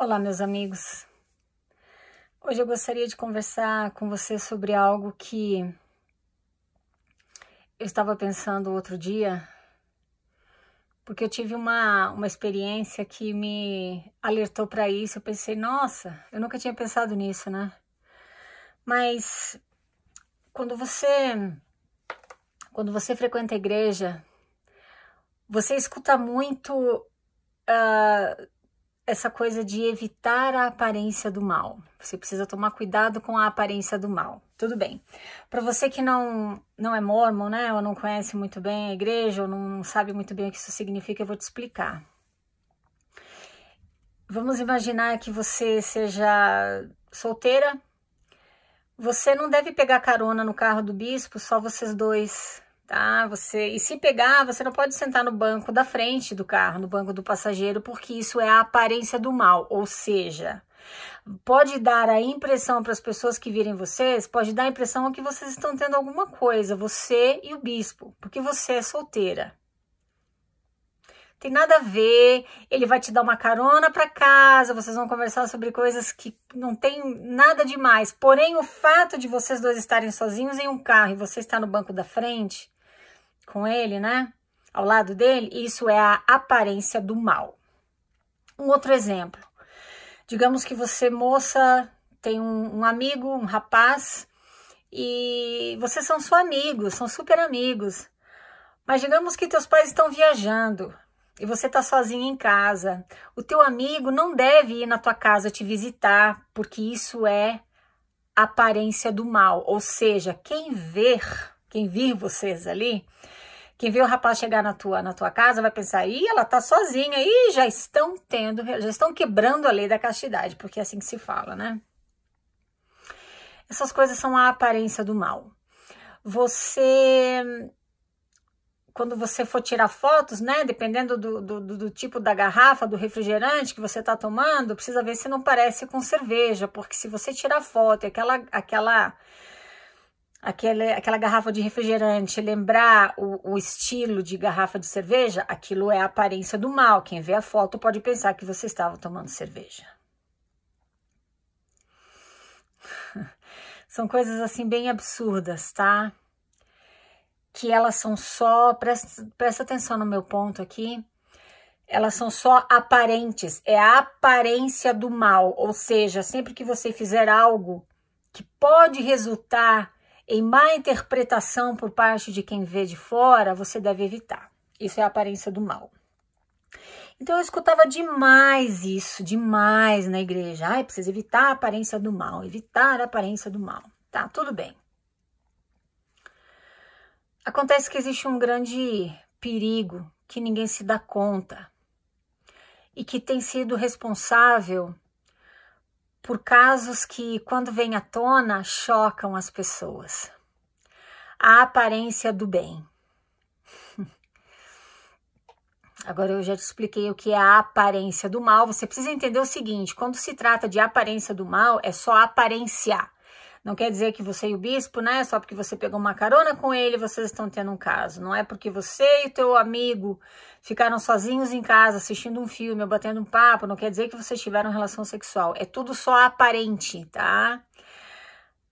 Olá, meus amigos. Hoje eu gostaria de conversar com você sobre algo que eu estava pensando outro dia, porque eu tive uma, uma experiência que me alertou para isso. Eu pensei, nossa, eu nunca tinha pensado nisso, né? Mas quando você quando você frequenta a igreja, você escuta muito uh, essa coisa de evitar a aparência do mal. Você precisa tomar cuidado com a aparência do mal. Tudo bem. Para você que não não é mormon, né, ou não conhece muito bem a igreja, ou não sabe muito bem o que isso significa, eu vou te explicar. Vamos imaginar que você seja solteira. Você não deve pegar carona no carro do bispo, só vocês dois tá? Você e se pegar, você não pode sentar no banco da frente do carro, no banco do passageiro, porque isso é a aparência do mal, ou seja, pode dar a impressão para as pessoas que virem vocês, pode dar a impressão que vocês estão tendo alguma coisa, você e o bispo, porque você é solteira. Tem nada a ver, ele vai te dar uma carona para casa, vocês vão conversar sobre coisas que não tem nada demais. Porém, o fato de vocês dois estarem sozinhos em um carro e você estar no banco da frente, com ele, né? Ao lado dele, isso é a aparência do mal. Um outro exemplo. Digamos que você, moça, tem um, um amigo, um rapaz, e vocês são só amigos, são super amigos. Mas digamos que teus pais estão viajando e você está sozinho em casa. O teu amigo não deve ir na tua casa te visitar, porque isso é aparência do mal. Ou seja, quem ver, quem vir vocês ali, quem vê o rapaz chegar na tua, na tua casa vai pensar, ih, ela tá sozinha, ih, já estão tendo, já estão quebrando a lei da castidade, porque é assim que se fala, né? Essas coisas são a aparência do mal. Você, quando você for tirar fotos, né, dependendo do, do, do tipo da garrafa, do refrigerante que você tá tomando, precisa ver se não parece com cerveja, porque se você tirar foto e aquela, aquela aquela garrafa de refrigerante lembrar o, o, estilo de garrafa de cerveja, aquilo é a aparência do mal. Quem vê a foto pode pensar que você estava tomando cerveja. São coisas assim bem absurdas, tá? Que elas são só, presta, presta atenção no meu ponto aqui, elas são só aparentes, é a aparência do mal, ou seja, sempre que você fizer algo que pode resultar em má interpretação por parte de quem vê de fora, você deve evitar. Isso é a aparência do mal. Então eu escutava demais isso, demais na igreja. Ai, precisa evitar a aparência do mal, evitar a aparência do mal. Tá, tudo bem. Acontece que existe um grande perigo que ninguém se dá conta e que tem sido responsável por casos que, quando vêm à tona, chocam as pessoas. A aparência do bem. Agora eu já te expliquei o que é a aparência do mal. Você precisa entender o seguinte: quando se trata de aparência do mal, é só aparência. Não quer dizer que você e o bispo, né? Só porque você pegou uma carona com ele, vocês estão tendo um caso. Não é porque você e o teu amigo ficaram sozinhos em casa assistindo um filme ou batendo um papo, não quer dizer que vocês tiveram relação sexual. É tudo só aparente, tá?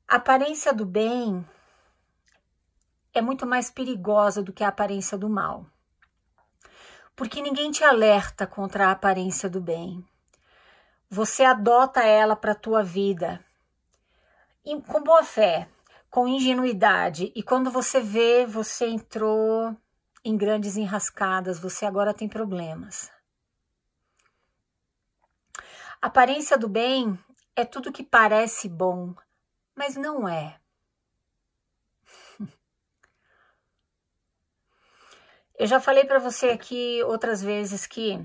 A aparência do bem é muito mais perigosa do que a aparência do mal. Porque ninguém te alerta contra a aparência do bem. Você adota ela para a tua vida com boa fé, com ingenuidade. E quando você vê, você entrou em grandes enrascadas, você agora tem problemas. A aparência do bem é tudo que parece bom, mas não é. Eu já falei para você aqui outras vezes que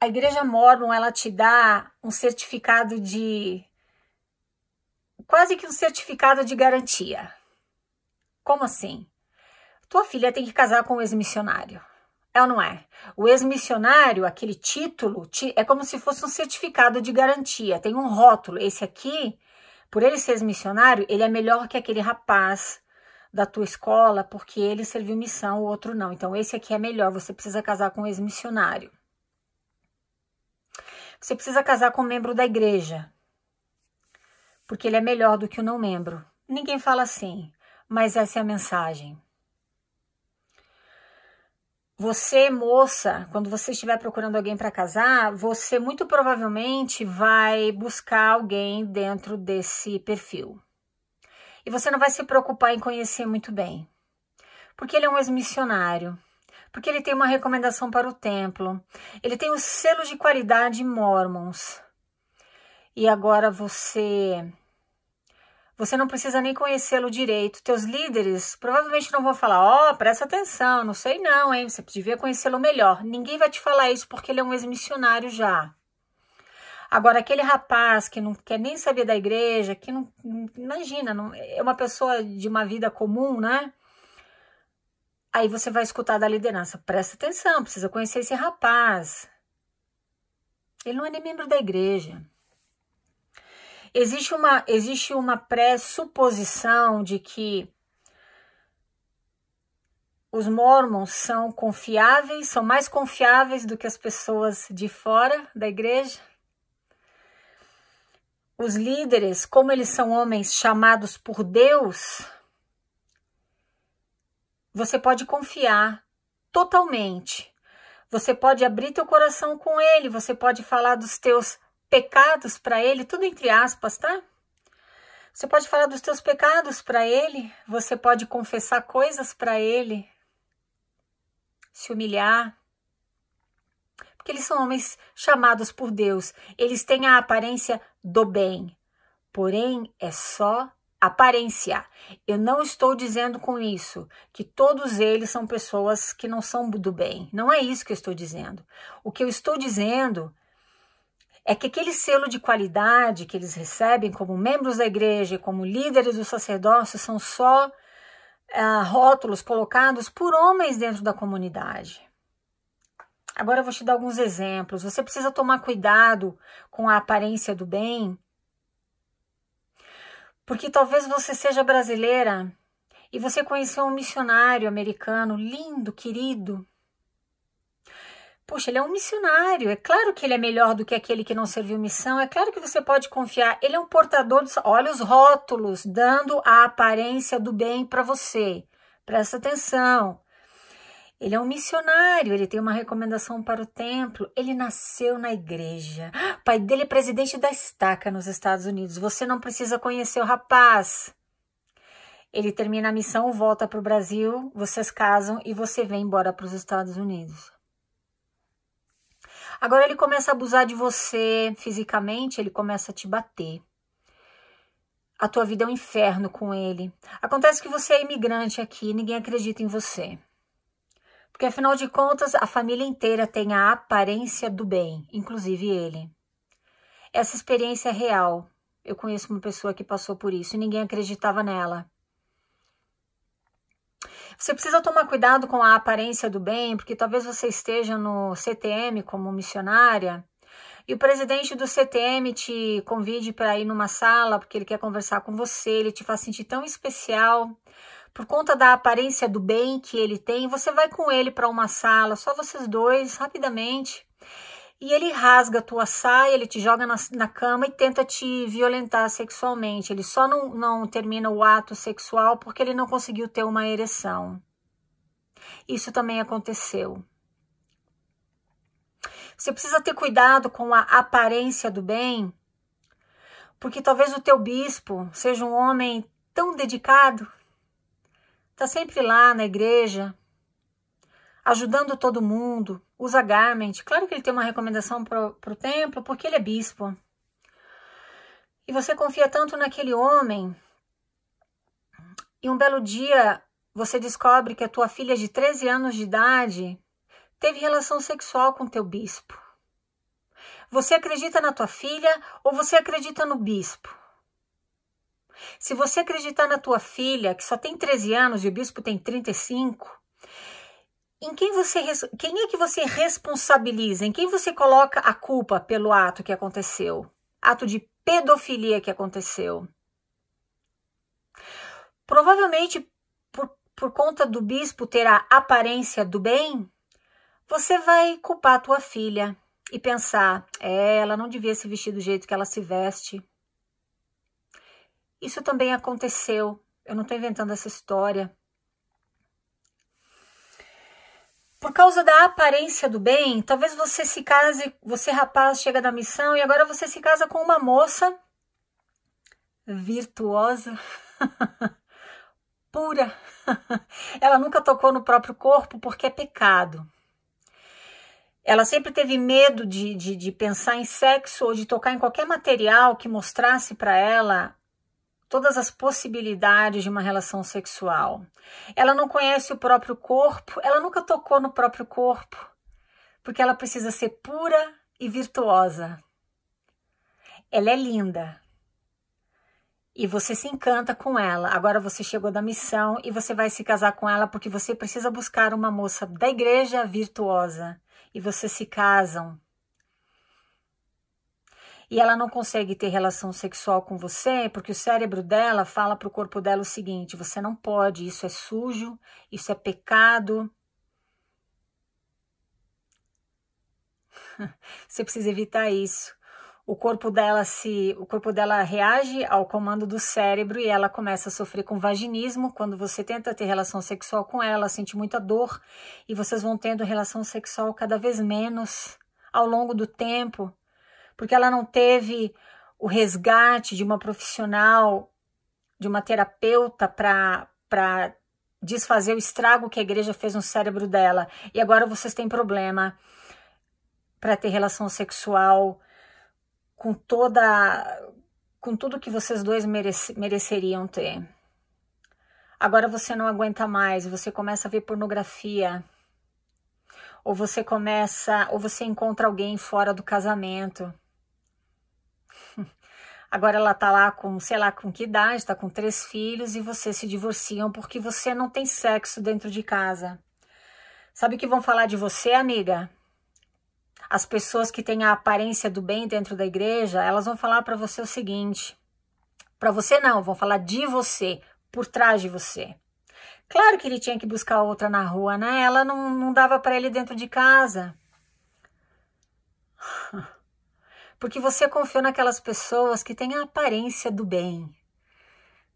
a igreja mormon ela te dá um certificado de quase que um certificado de garantia. Como assim? Tua filha tem que casar com um ex-missionário. É ou não é? O ex-missionário, aquele título, é como se fosse um certificado de garantia. Tem um rótulo. Esse aqui, por ele ser ex-missionário, ele é melhor que aquele rapaz da tua escola, porque ele serviu missão, o outro não. Então, esse aqui é melhor. Você precisa casar com um ex-missionário. Você precisa casar com um membro da igreja, porque ele é melhor do que o não membro. Ninguém fala assim, mas essa é a mensagem. Você, moça, quando você estiver procurando alguém para casar, você muito provavelmente vai buscar alguém dentro desse perfil. E você não vai se preocupar em conhecer muito bem, porque ele é um ex-missionário, porque ele tem uma recomendação para o templo, ele tem o selo de qualidade Mormons. E agora você você não precisa nem conhecê-lo direito. Teus líderes provavelmente não vão falar: Ó, oh, presta atenção, não sei não, hein? Você devia conhecê-lo melhor. Ninguém vai te falar isso porque ele é um ex-missionário já. Agora, aquele rapaz que não quer nem saber da igreja, que não. Imagina, não, é uma pessoa de uma vida comum, né? Aí você vai escutar da liderança: presta atenção, precisa conhecer esse rapaz. Ele não é nem membro da igreja. Existe uma, existe uma pressuposição de que os mormons são confiáveis, são mais confiáveis do que as pessoas de fora da igreja. Os líderes, como eles são homens chamados por Deus, você pode confiar totalmente. Você pode abrir teu coração com ele, você pode falar dos teus pecados para ele, tudo entre aspas, tá? Você pode falar dos teus pecados para ele, você pode confessar coisas para ele, se humilhar. Porque eles são homens chamados por Deus, eles têm a aparência do bem, porém é só aparência. Eu não estou dizendo com isso que todos eles são pessoas que não são do bem. Não é isso que eu estou dizendo. O que eu estou dizendo é que aquele selo de qualidade que eles recebem como membros da igreja, como líderes do sacerdócio, são só uh, rótulos colocados por homens dentro da comunidade. Agora eu vou te dar alguns exemplos. Você precisa tomar cuidado com a aparência do bem, porque talvez você seja brasileira e você conheceu um missionário americano lindo, querido, Poxa, ele é um missionário. É claro que ele é melhor do que aquele que não serviu missão. É claro que você pode confiar. Ele é um portador. De... Olha os rótulos dando a aparência do bem para você. Presta atenção. Ele é um missionário, ele tem uma recomendação para o templo. Ele nasceu na igreja. O pai dele é presidente da estaca nos Estados Unidos. Você não precisa conhecer o rapaz. Ele termina a missão, volta para o Brasil, vocês casam e você vem embora para os Estados Unidos. Agora ele começa a abusar de você fisicamente, ele começa a te bater. A tua vida é um inferno com ele. Acontece que você é imigrante aqui, ninguém acredita em você. Porque afinal de contas, a família inteira tem a aparência do bem, inclusive ele. Essa experiência é real. Eu conheço uma pessoa que passou por isso e ninguém acreditava nela. Você precisa tomar cuidado com a aparência do bem, porque talvez você esteja no CTM como missionária e o presidente do CTM te convide para ir numa sala porque ele quer conversar com você, ele te faz sentir tão especial. Por conta da aparência do bem que ele tem, você vai com ele para uma sala, só vocês dois, rapidamente e ele rasga a tua saia, ele te joga na, na, cama e tenta te violentar sexualmente. Ele só não, não termina o ato sexual porque ele não conseguiu ter uma ereção. Isso também aconteceu. Você precisa ter cuidado com a aparência do bem, porque talvez o teu bispo seja um homem tão dedicado, está sempre lá na igreja, ajudando todo mundo, usa garment. Claro que ele tem uma recomendação para o templo, porque ele é bispo. E você confia tanto naquele homem, e um belo dia você descobre que a tua filha de 13 anos de idade teve relação sexual com teu bispo. Você acredita na tua filha ou você acredita no bispo? Se você acreditar na tua filha, que só tem 13 anos e o bispo tem 35, em quem você quem é que você responsabiliza? Em quem você coloca a culpa pelo ato que aconteceu? Ato de pedofilia que aconteceu. Provavelmente por, por conta do bispo ter a aparência do bem, você vai culpar a tua filha. e pensar: é, ela não devia se vestir do jeito que ela se veste. Isso também aconteceu. Eu não estou inventando essa história. Por causa da aparência do bem, talvez você se case, você rapaz chega da missão e agora você se casa com uma moça virtuosa, pura. Ela nunca tocou no próprio corpo porque é pecado. Ela sempre teve medo de, de, de pensar em sexo ou de tocar em qualquer material que mostrasse para ela todas as possibilidades de uma relação sexual. Ela não conhece o próprio corpo, ela nunca tocou no próprio corpo, porque ela precisa ser pura e virtuosa. Ela é linda. E você se encanta com ela. Agora você chegou da missão e você vai se casar com ela porque você precisa buscar uma moça da igreja virtuosa. E vocês se casam e ela não consegue ter relação sexual com você porque o cérebro dela fala para o corpo dela o seguinte: você não pode, isso é sujo, isso é pecado. você precisa evitar isso. O corpo dela se, o corpo dela reage ao comando do cérebro e ela começa a sofrer com vaginismo. Quando você tenta ter relação sexual com ela, sente muita dor e vocês vão tendo relação sexual cada vez menos ao longo do tempo porque ela não teve o resgate de uma profissional, de uma terapeuta para desfazer o estrago que a igreja fez no cérebro dela. E agora vocês têm problema para ter relação sexual com toda com tudo que vocês dois merece, mereceriam ter. Agora você não aguenta mais, você começa a ver pornografia. Ou você começa, ou você encontra alguém fora do casamento. Agora ela tá lá com, sei lá, com que idade, tá com três filhos e vocês se divorciam porque você não tem sexo dentro de casa. Sabe o que vão falar de você, amiga? As pessoas que têm a aparência do bem dentro da igreja, elas vão falar para você o seguinte: para você não, vão falar de você, por trás de você. Claro que ele tinha que buscar outra na rua, né? Ela não, não dava para ele dentro de casa. Porque você confiou naquelas pessoas que têm a aparência do bem,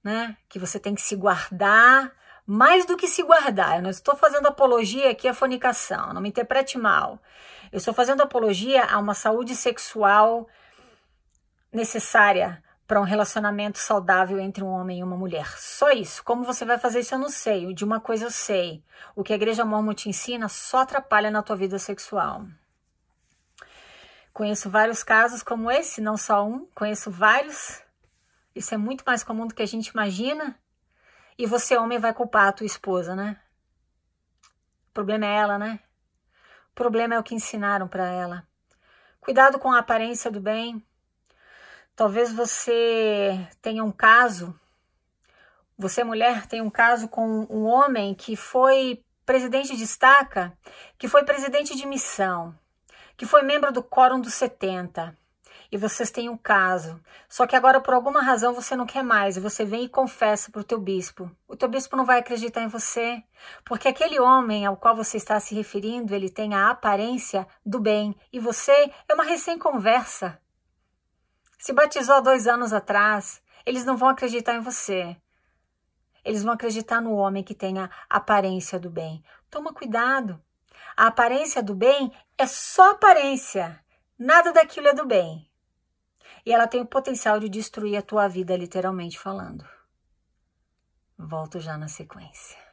né? Que você tem que se guardar mais do que se guardar. Eu não estou fazendo apologia aqui à fornicação, não me interprete mal. Eu estou fazendo apologia a uma saúde sexual necessária para um relacionamento saudável entre um homem e uma mulher. Só isso. Como você vai fazer isso eu não sei. De uma coisa eu sei. O que a igreja mormon te ensina só atrapalha na tua vida sexual. Conheço vários casos como esse, não só um, conheço vários. Isso é muito mais comum do que a gente imagina. E você, homem, vai culpar a tua esposa, né? O problema é ela, né? O problema é o que ensinaram para ela. Cuidado com a aparência do bem. Talvez você tenha um caso, você mulher tem um caso com um homem que foi presidente de estaca, que foi presidente de missão, que foi membro do Quórum dos 70. E vocês têm um caso. Só que agora, por alguma razão, você não quer mais. E você vem e confessa para o teu bispo. O teu bispo não vai acreditar em você. Porque aquele homem ao qual você está se referindo, ele tem a aparência do bem. E você é uma recém-conversa. Se batizou há dois anos atrás. Eles não vão acreditar em você. Eles vão acreditar no homem que tem a aparência do bem. Toma cuidado. A aparência do bem é só aparência. Nada daquilo é do bem. E ela tem o potencial de destruir a tua vida, literalmente falando. Volto já na sequência.